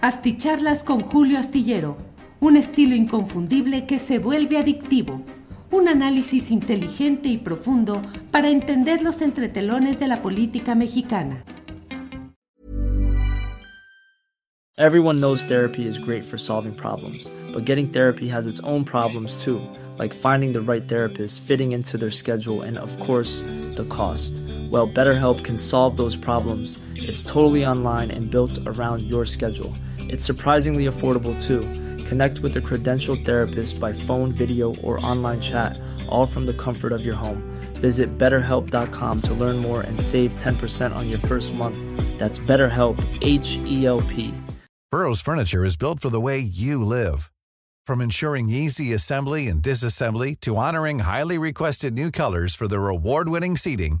Asticharlas con Julio Astillero, un estilo inconfundible que se vuelve adictivo. Un análisis inteligente y profundo para entender los entretelones de la política mexicana. Everyone knows therapy is great for solving problems, but getting therapy has its own problems too, like finding the right therapist, fitting into their schedule, and of course, the cost. Well, BetterHelp can solve those problems. It's totally online and built around your schedule. It's surprisingly affordable too. Connect with a credentialed therapist by phone, video, or online chat, all from the comfort of your home. Visit betterhelp.com to learn more and save 10% on your first month. That's BetterHelp, H E L P. Burrow's Furniture is built for the way you live. From ensuring easy assembly and disassembly to honoring highly requested new colors for their award winning seating,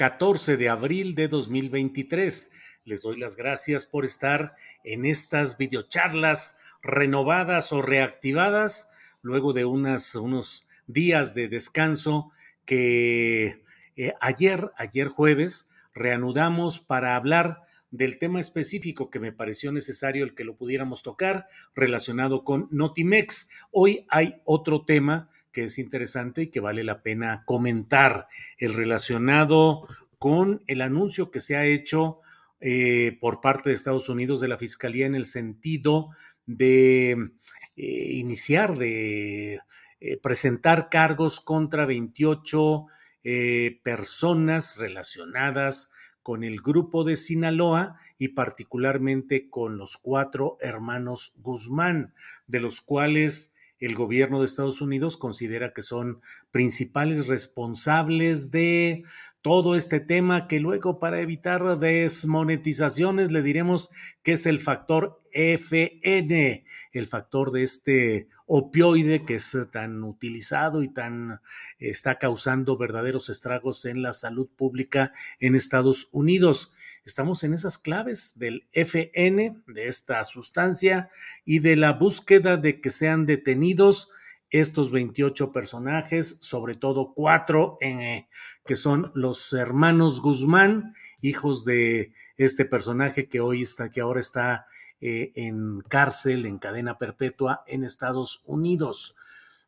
14 de abril de 2023? Les doy las gracias por estar en estas videocharlas renovadas o reactivadas luego de unas, unos días de descanso que eh, ayer, ayer jueves, reanudamos para hablar del tema específico que me pareció necesario el que lo pudiéramos tocar relacionado con Notimex. Hoy hay otro tema que es interesante y que vale la pena comentar, el relacionado con el anuncio que se ha hecho eh, por parte de Estados Unidos de la Fiscalía en el sentido de eh, iniciar, de eh, presentar cargos contra 28 personas relacionadas con el grupo de Sinaloa y particularmente con los cuatro hermanos Guzmán, de los cuales el gobierno de Estados Unidos considera que son principales responsables de todo este tema que luego para evitar desmonetizaciones le diremos que es el factor FN, el factor de este opioide que es tan utilizado y tan está causando verdaderos estragos en la salud pública en Estados Unidos. Estamos en esas claves del FN, de esta sustancia y de la búsqueda de que sean detenidos estos 28 personajes, sobre todo cuatro eh, que son los hermanos Guzmán, hijos de este personaje que hoy está, que ahora está eh, en cárcel, en cadena perpetua en Estados Unidos.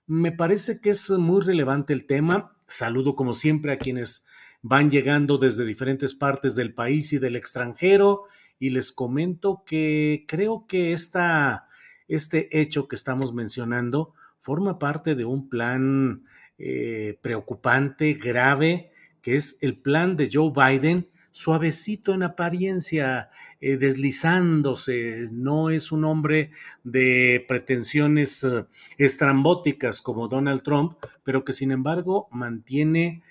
Me parece que es muy relevante el tema. Saludo como siempre a quienes van llegando desde diferentes partes del país y del extranjero y les comento que creo que esta, este hecho que estamos mencionando forma parte de un plan eh, preocupante, grave, que es el plan de Joe Biden, suavecito en apariencia, eh, deslizándose, no es un hombre de pretensiones eh, estrambóticas como Donald Trump, pero que sin embargo mantiene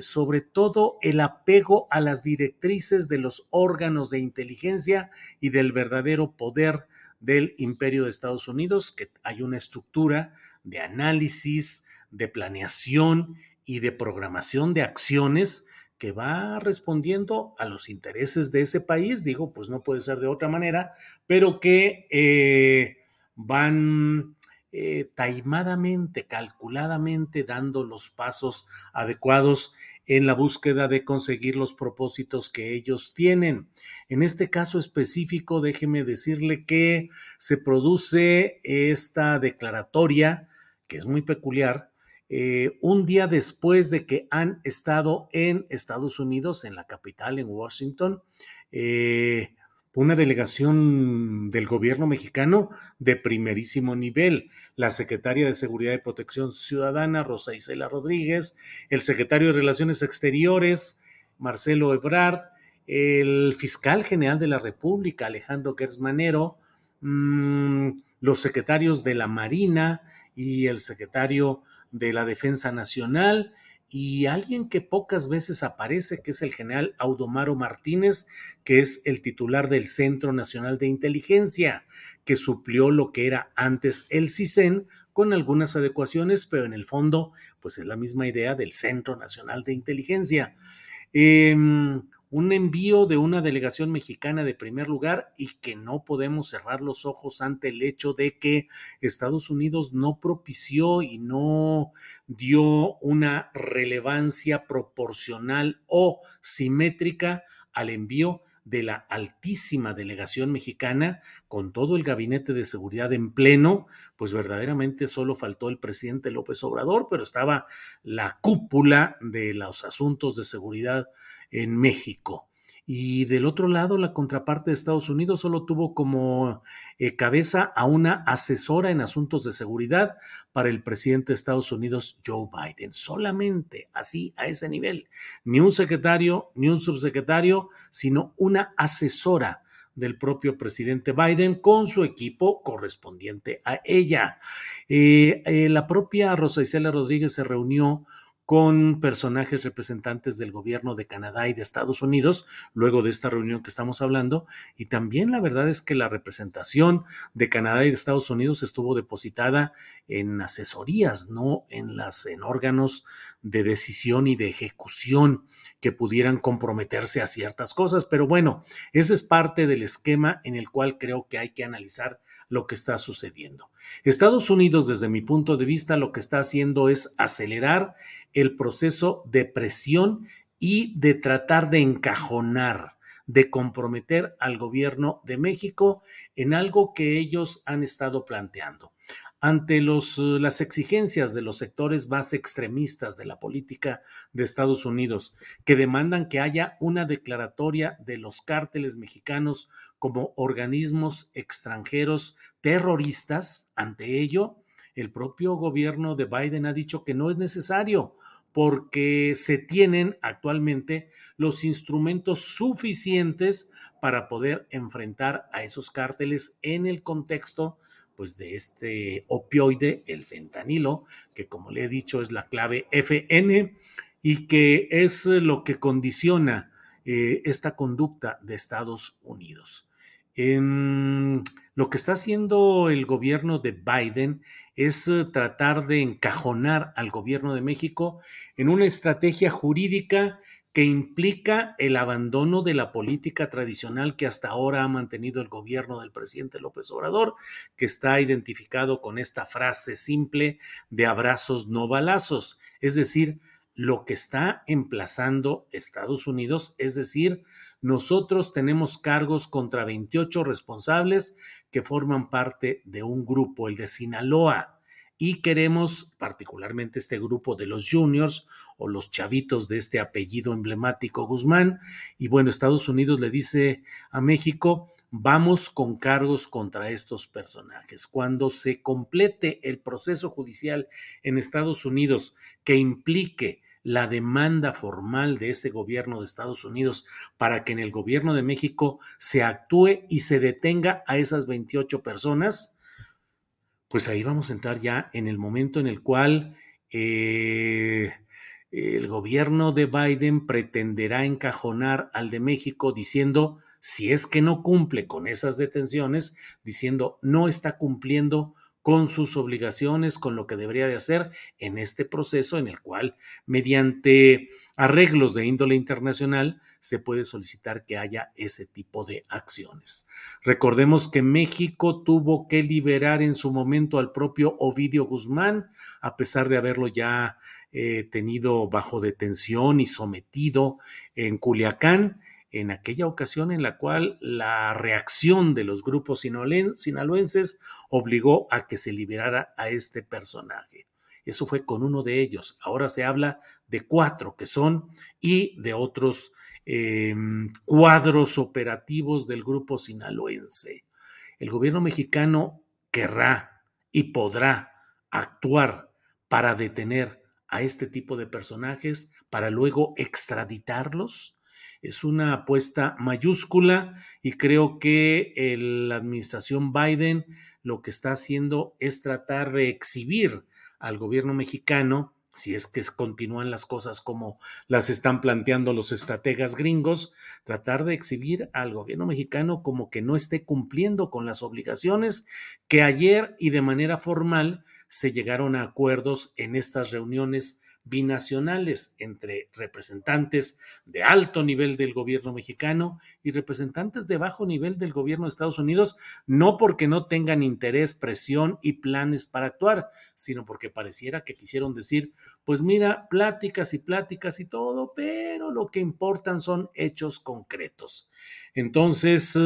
sobre todo el apego a las directrices de los órganos de inteligencia y del verdadero poder del imperio de Estados Unidos, que hay una estructura de análisis, de planeación y de programación de acciones que va respondiendo a los intereses de ese país, digo, pues no puede ser de otra manera, pero que eh, van eh, taimadamente, calculadamente dando los pasos adecuados en la búsqueda de conseguir los propósitos que ellos tienen. En este caso específico, déjeme decirle que se produce esta declaratoria que es muy peculiar, eh, un día después de que han estado en Estados Unidos, en la capital, en Washington, eh, una delegación del gobierno mexicano de primerísimo nivel, la secretaria de Seguridad y Protección Ciudadana, Rosa Isela Rodríguez, el secretario de Relaciones Exteriores, Marcelo Ebrard, el fiscal general de la República, Alejandro Gersmanero, mm, los secretarios de la Marina, y el secretario de la Defensa Nacional y alguien que pocas veces aparece, que es el general Audomaro Martínez, que es el titular del Centro Nacional de Inteligencia, que suplió lo que era antes el CISEN con algunas adecuaciones, pero en el fondo, pues es la misma idea del Centro Nacional de Inteligencia. Eh, un envío de una delegación mexicana de primer lugar y que no podemos cerrar los ojos ante el hecho de que Estados Unidos no propició y no dio una relevancia proporcional o simétrica al envío de la altísima delegación mexicana con todo el gabinete de seguridad en pleno, pues verdaderamente solo faltó el presidente López Obrador, pero estaba la cúpula de los asuntos de seguridad en México. Y del otro lado, la contraparte de Estados Unidos solo tuvo como eh, cabeza a una asesora en asuntos de seguridad para el presidente de Estados Unidos, Joe Biden. Solamente así, a ese nivel. Ni un secretario, ni un subsecretario, sino una asesora del propio presidente Biden con su equipo correspondiente a ella. Eh, eh, la propia Rosa Isela Rodríguez se reunió con personajes representantes del gobierno de Canadá y de Estados Unidos, luego de esta reunión que estamos hablando, y también la verdad es que la representación de Canadá y de Estados Unidos estuvo depositada en asesorías, no en las en órganos de decisión y de ejecución que pudieran comprometerse a ciertas cosas, pero bueno, ese es parte del esquema en el cual creo que hay que analizar lo que está sucediendo. Estados Unidos, desde mi punto de vista, lo que está haciendo es acelerar el proceso de presión y de tratar de encajonar, de comprometer al gobierno de México en algo que ellos han estado planteando. Ante los, las exigencias de los sectores más extremistas de la política de Estados Unidos, que demandan que haya una declaratoria de los cárteles mexicanos como organismos extranjeros terroristas, ante ello, el propio gobierno de Biden ha dicho que no es necesario porque se tienen actualmente los instrumentos suficientes para poder enfrentar a esos cárteles en el contexto pues de este opioide, el fentanilo, que como le he dicho es la clave FN y que es lo que condiciona eh, esta conducta de Estados Unidos. En lo que está haciendo el gobierno de Biden es eh, tratar de encajonar al gobierno de México en una estrategia jurídica que implica el abandono de la política tradicional que hasta ahora ha mantenido el gobierno del presidente López Obrador, que está identificado con esta frase simple de abrazos no balazos, es decir, lo que está emplazando Estados Unidos, es decir, nosotros tenemos cargos contra 28 responsables que forman parte de un grupo, el de Sinaloa, y queremos, particularmente este grupo de los juniors o los chavitos de este apellido emblemático Guzmán, y bueno, Estados Unidos le dice a México, vamos con cargos contra estos personajes. Cuando se complete el proceso judicial en Estados Unidos que implique la demanda formal de ese gobierno de Estados Unidos para que en el gobierno de México se actúe y se detenga a esas 28 personas, pues ahí vamos a entrar ya en el momento en el cual eh, el gobierno de Biden pretenderá encajonar al de México diciendo, si es que no cumple con esas detenciones, diciendo no está cumpliendo con sus obligaciones, con lo que debería de hacer en este proceso en el cual, mediante arreglos de índole internacional, se puede solicitar que haya ese tipo de acciones. Recordemos que México tuvo que liberar en su momento al propio Ovidio Guzmán, a pesar de haberlo ya eh, tenido bajo detención y sometido en Culiacán en aquella ocasión en la cual la reacción de los grupos sinaloenses obligó a que se liberara a este personaje. Eso fue con uno de ellos. Ahora se habla de cuatro que son y de otros em, cuadros operativos del grupo sinaloense. El gobierno mexicano querrá y podrá actuar para detener a este tipo de personajes, para luego extraditarlos es una apuesta mayúscula y creo que la administración Biden lo que está haciendo es tratar de exhibir al gobierno mexicano si es que continúan las cosas como las están planteando los estrategas gringos, tratar de exhibir al gobierno mexicano como que no esté cumpliendo con las obligaciones que ayer y de manera formal se llegaron a acuerdos en estas reuniones binacionales entre representantes de alto nivel del gobierno mexicano y representantes de bajo nivel del gobierno de Estados Unidos, no porque no tengan interés, presión y planes para actuar, sino porque pareciera que quisieron decir, pues mira, pláticas y pláticas y todo, pero lo que importan son hechos concretos. Entonces,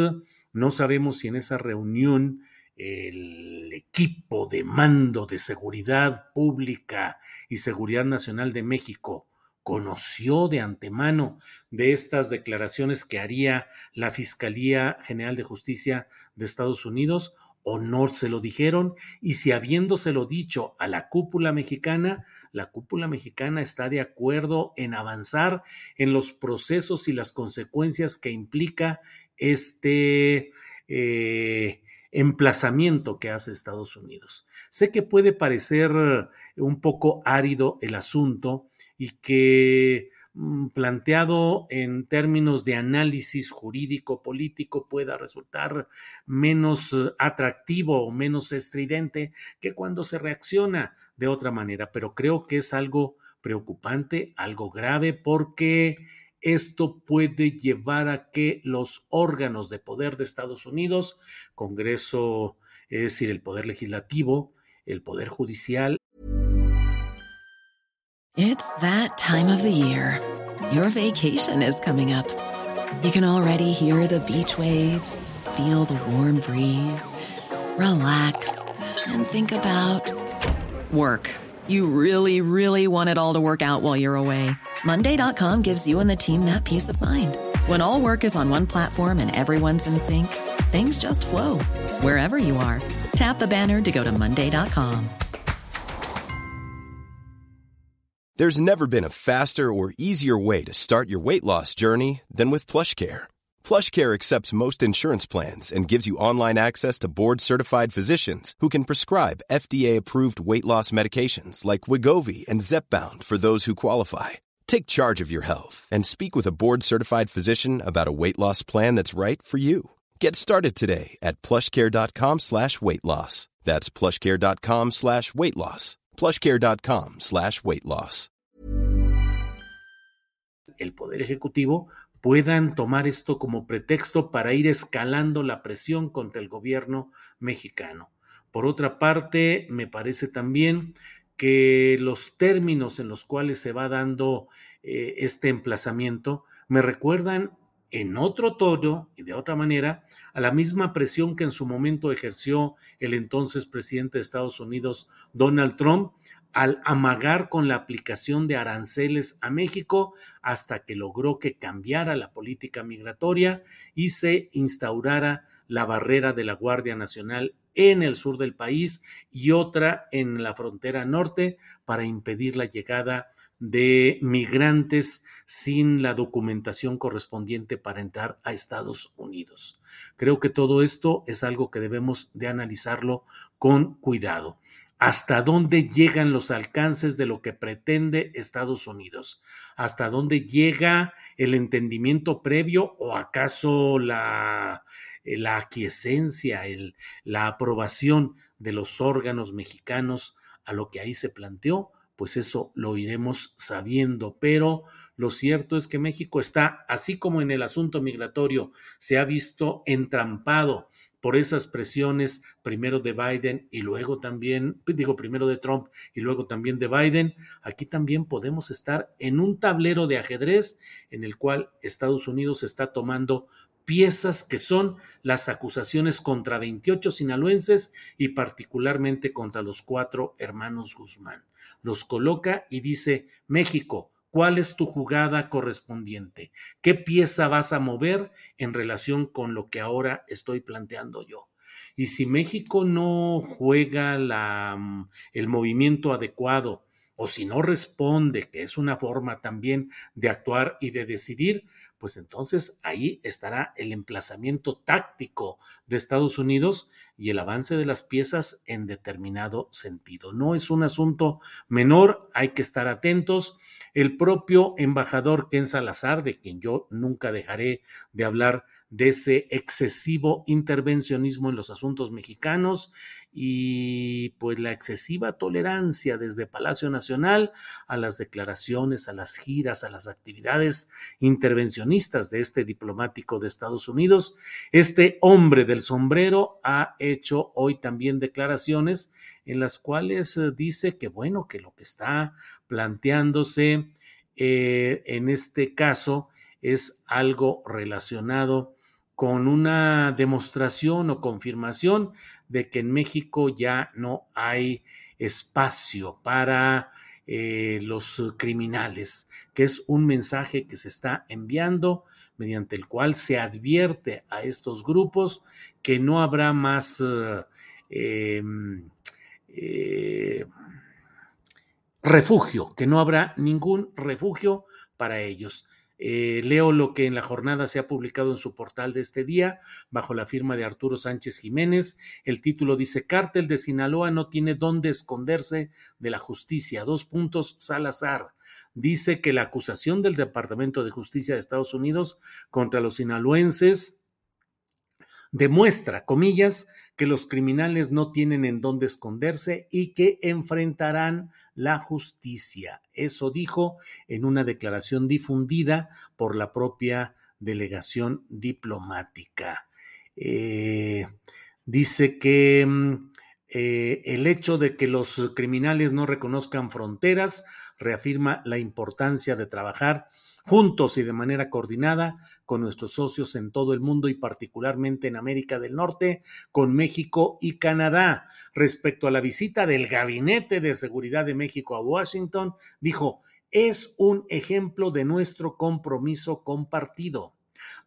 no sabemos si en esa reunión el equipo de mando de seguridad pública y seguridad nacional de México conoció de antemano de estas declaraciones que haría la Fiscalía General de Justicia de Estados Unidos o no se lo dijeron y si habiéndoselo dicho a la cúpula mexicana, la cúpula mexicana está de acuerdo en avanzar en los procesos y las consecuencias que implica este eh, emplazamiento que hace Estados Unidos. Sé que puede parecer un poco árido el asunto y que mm, planteado en términos de análisis jurídico político pueda resultar menos eh, atractivo o menos estridente que cuando se reacciona de otra manera, pero creo que es algo preocupante, algo grave, porque esto puede llevar a que los órganos de poder de Estados Unidos, Congreso, es decir, el poder legislativo, el poder judicial. It's that time of the year. Your vacation is coming up. You can already hear the beach waves, feel the warm breeze, relax and think about work. You really, really want it all to work out while you're away. Monday.com gives you and the team that peace of mind. When all work is on one platform and everyone's in sync, things just flow wherever you are. Tap the banner to go to Monday.com. There's never been a faster or easier way to start your weight loss journey than with PlushCare. PlushCare accepts most insurance plans and gives you online access to board certified physicians who can prescribe FDA approved weight loss medications like Wigovi and Zepbound for those who qualify Take charge of your health and speak with a board certified physician about a weight loss plan that's right for you. Get started today at plushcare.com slash weight loss. That's plushcare.com slash weight loss. Plushcare.com slash weight loss. El Poder Ejecutivo puedan tomar esto como pretexto para ir escalando la presión contra el gobierno mexicano. Por otra parte, me parece también que los términos en los cuales se va dando eh, este emplazamiento me recuerdan en otro tono y de otra manera a la misma presión que en su momento ejerció el entonces presidente de Estados Unidos, Donald Trump, al amagar con la aplicación de aranceles a México hasta que logró que cambiara la política migratoria y se instaurara la barrera de la Guardia Nacional en el sur del país y otra en la frontera norte para impedir la llegada de migrantes sin la documentación correspondiente para entrar a Estados Unidos. Creo que todo esto es algo que debemos de analizarlo con cuidado. ¿Hasta dónde llegan los alcances de lo que pretende Estados Unidos? ¿Hasta dónde llega el entendimiento previo o acaso la eh, la aquiescencia, la aprobación de los órganos mexicanos a lo que ahí se planteó, pues eso lo iremos sabiendo. Pero lo cierto es que México está, así como en el asunto migratorio, se ha visto entrampado por esas presiones, primero de Biden y luego también, digo, primero de Trump y luego también de Biden, aquí también podemos estar en un tablero de ajedrez en el cual Estados Unidos está tomando piezas que son las acusaciones contra 28 sinaloenses y particularmente contra los cuatro hermanos Guzmán. Los coloca y dice, México, ¿cuál es tu jugada correspondiente? ¿Qué pieza vas a mover en relación con lo que ahora estoy planteando yo? Y si México no juega la, mm, el movimiento adecuado, o si no responde, que es una forma también de actuar y de decidir, pues entonces ahí estará el emplazamiento táctico de Estados Unidos y el avance de las piezas en determinado sentido. No es un asunto menor, hay que estar atentos. El propio embajador Ken Salazar, de quien yo nunca dejaré de hablar, de ese excesivo intervencionismo en los asuntos mexicanos y pues la excesiva tolerancia desde Palacio Nacional a las declaraciones, a las giras, a las actividades intervencionistas de este diplomático de Estados Unidos. Este hombre del sombrero ha hecho hoy también declaraciones en las cuales eh, dice que bueno, que lo que está planteándose eh, en este caso es algo relacionado con una demostración o confirmación de que en México ya no hay espacio para eh, los criminales, que es un mensaje que se está enviando mediante el cual se advierte a estos grupos que no habrá más eh, em, eh, refugio, que no habrá ningún refugio para ellos. Eh, leo lo que en la jornada se ha publicado en su portal de este día, bajo la firma de Arturo Sánchez Jiménez. El título dice, Cártel de Sinaloa no tiene dónde esconderse de la justicia. Dos puntos, Salazar. Dice que la acusación del Departamento de Justicia de Estados Unidos contra los sinaloenses demuestra, comillas, que los criminales no tienen en dónde esconderse y que enfrentarán la justicia. Eso dijo en una declaración difundida por la propia delegación diplomática. Eh, dice que mm, eh, el hecho de que los criminales no reconozcan fronteras reafirma la importancia de trabajar juntos y de manera coordinada con nuestros socios en todo el mundo y particularmente en América del Norte, con México y Canadá. Respecto a la visita del Gabinete de Seguridad de México a Washington, dijo, es un ejemplo de nuestro compromiso compartido.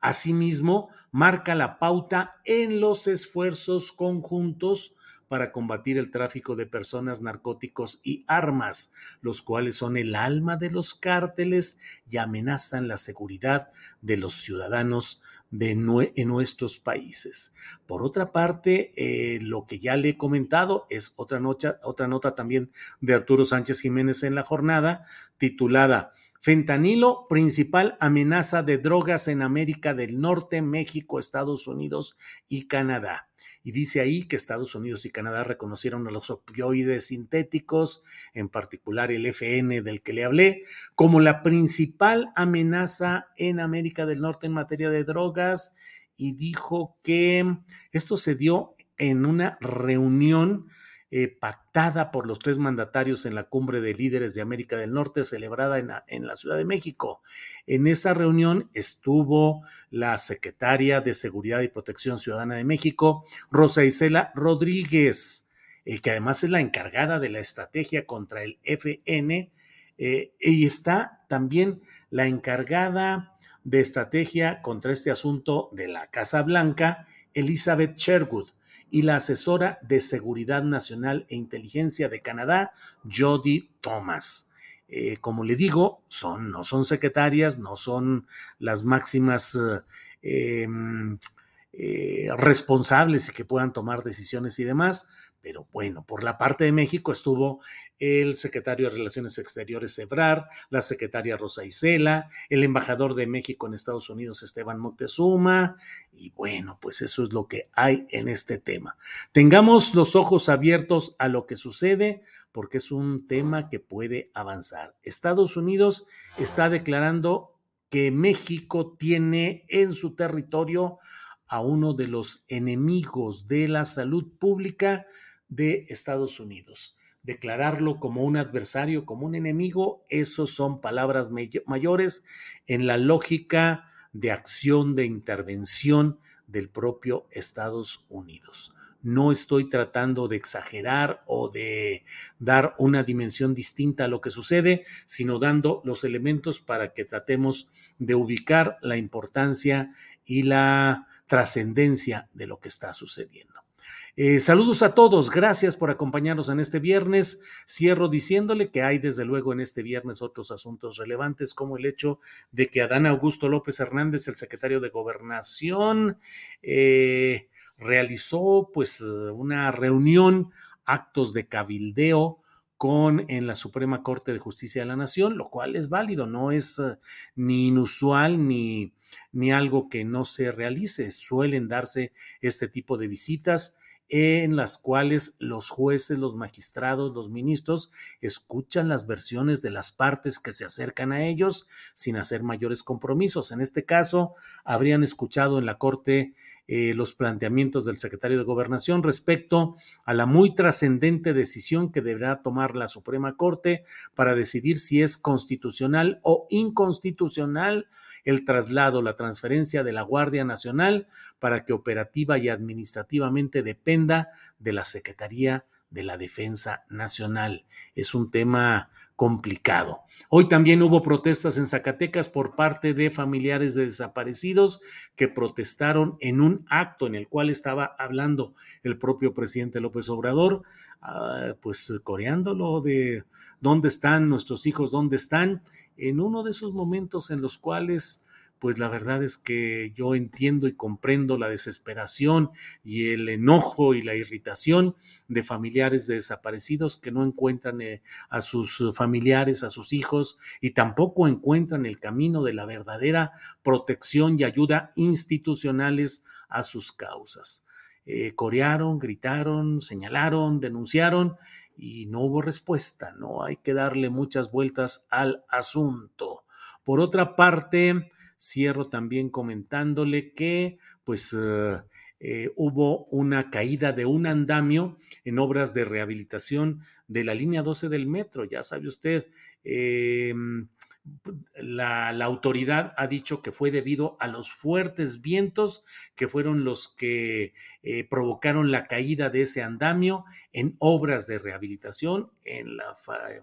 Asimismo, marca la pauta en los esfuerzos conjuntos para combatir el tráfico de personas, narcóticos y armas, los cuales son el alma de los cárteles y amenazan la seguridad de los ciudadanos de en nuestros países. Por otra parte, eh, lo que ya le he comentado es otra, otra nota también de Arturo Sánchez Jiménez en la jornada, titulada Fentanilo, principal amenaza de drogas en América del Norte, México, Estados Unidos y Canadá. Y dice ahí que Estados Unidos y Canadá reconocieron a los opioides sintéticos, en particular el FN del que le hablé, como la principal amenaza en América del Norte en materia de drogas y dijo que esto se dio en una reunión eh, pactada por los tres mandatarios en la cumbre de líderes de América del Norte celebrada en la, Ciudad de México. En esa reunión estuvo la secretaria de Seguridad y Protección Ciudadana de México, Rosa Isela Rodríguez, eh, que además es la encargada de la estrategia contra el FN, eh, y está también la encargada de estrategia contra este asunto de la Casa Blanca, Elizabeth Sherwood y la asesora de Seguridad Nacional e Inteligencia de Canadá, Jody Thomas. Eh, como le digo, son, no son secretarias, no son las máximas eh, em, eh, responsables y que puedan tomar decisiones y demás, pero bueno, por la parte de México estuvo el secretario de Relaciones Exteriores Ebrard, la secretaria Rosa Isela, el embajador de México en Estados Unidos Esteban Moctezuma, y bueno, pues eso es lo que hay en este tema. Tengamos los ojos abiertos a lo que sucede porque es un tema que puede avanzar. Estados Unidos está declarando que México tiene en su territorio a uno de los enemigos de la salud pública de Estados Unidos. Declararlo como un adversario, como un enemigo, esos son palabras mayores en la lógica de acción, de intervención del propio Estados Unidos. No estoy tratando de exagerar o de dar una dimensión distinta a lo que sucede, sino dando los elementos para que tratemos de ubicar la importancia y la trascendencia de lo que está sucediendo. Eh, saludos a todos, gracias por acompañarnos en este viernes. Cierro diciéndole que hay desde luego en este viernes otros asuntos relevantes como el hecho de que Adán Augusto López Hernández, el secretario de Gobernación, eh, realizó pues una reunión, actos de cabildeo con en la Suprema Corte de Justicia de la Nación, lo cual es válido, no es uh, ni inusual ni, ni algo que no se realice. Suelen darse este tipo de visitas en las cuales los jueces, los magistrados, los ministros escuchan las versiones de las partes que se acercan a ellos sin hacer mayores compromisos. En este caso, habrían escuchado en la Corte eh, los planteamientos del secretario de Gobernación respecto a la muy trascendente decisión que deberá tomar la Suprema Corte para decidir si es constitucional o inconstitucional el traslado, la transferencia de la Guardia Nacional para que operativa y administrativamente dependa de la Secretaría de la Defensa Nacional. Es un tema complicado. Hoy también hubo protestas en Zacatecas por parte de familiares de desaparecidos que protestaron en un acto en el cual estaba hablando el propio presidente López Obrador, ah, pues coreándolo de dónde están nuestros hijos, dónde están, en uno de esos momentos en los cuales pues la verdad es que yo entiendo y comprendo la desesperación y el enojo y la irritación de familiares de desaparecidos que no encuentran eh, a sus familiares, a sus hijos y tampoco encuentran el camino de la verdadera protección y ayuda institucionales a sus causas. Eh, corearon, gritaron, señalaron, denunciaron y no hubo respuesta, no hay que darle muchas vueltas al asunto. Por otra parte, Cierro también comentándole que pues eh, eh, hubo una caída de un andamio en obras de rehabilitación de la línea 12 del metro. Ya sabe usted, em, la, autoridad ha dicho que fue debido a los fuertes vientos que fueron los que eh, provocaron la caída de ese andamio en obras de rehabilitación en la,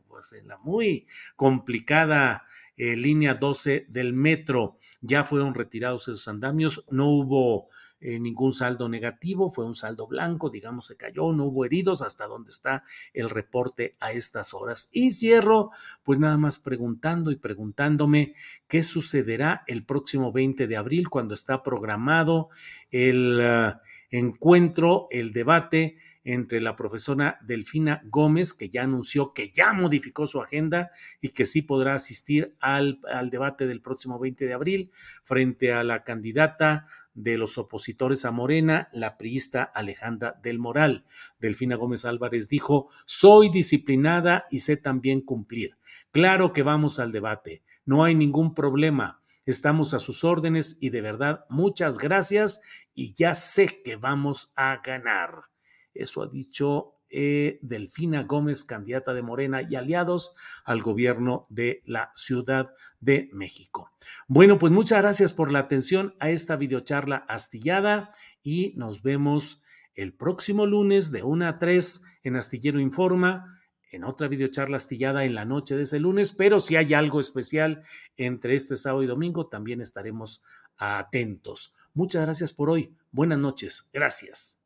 pues, en la muy complicada línea 12 del metro ya fueron retirados esos andamios, no hubo eh, ningún saldo negativo, fue un saldo blanco, digamos, se cayó, no hubo heridos, hasta donde está el reporte a estas horas. Y cierro, pues nada más preguntando y preguntándome qué sucederá el próximo 20 de abril, cuando está programado el ah, encuentro, el debate entre la profesora Delfina Gómez, que ya anunció que ya modificó su agenda y que sí podrá asistir al, al debate del próximo 20 de abril frente a la candidata de los opositores a Morena, la priista Alejandra del Moral. Delfina Gómez Álvarez dijo, soy disciplinada y sé también cumplir. Claro que vamos al debate, no hay ningún problema. Estamos a sus órdenes y de verdad muchas gracias y ya sé que vamos a ganar. Eso ha dicho eh, Delfina Gómez, candidata de Morena y aliados al gobierno de la Ciudad de México. Bueno, pues muchas gracias por la atención a esta videocharla astillada y nos vemos el próximo lunes de 1 a 3 en Astillero Informa, en otra videocharla astillada en la noche de ese lunes, pero si hay algo especial entre este sábado y domingo, también estaremos atentos. Muchas gracias por hoy. Buenas noches. Gracias.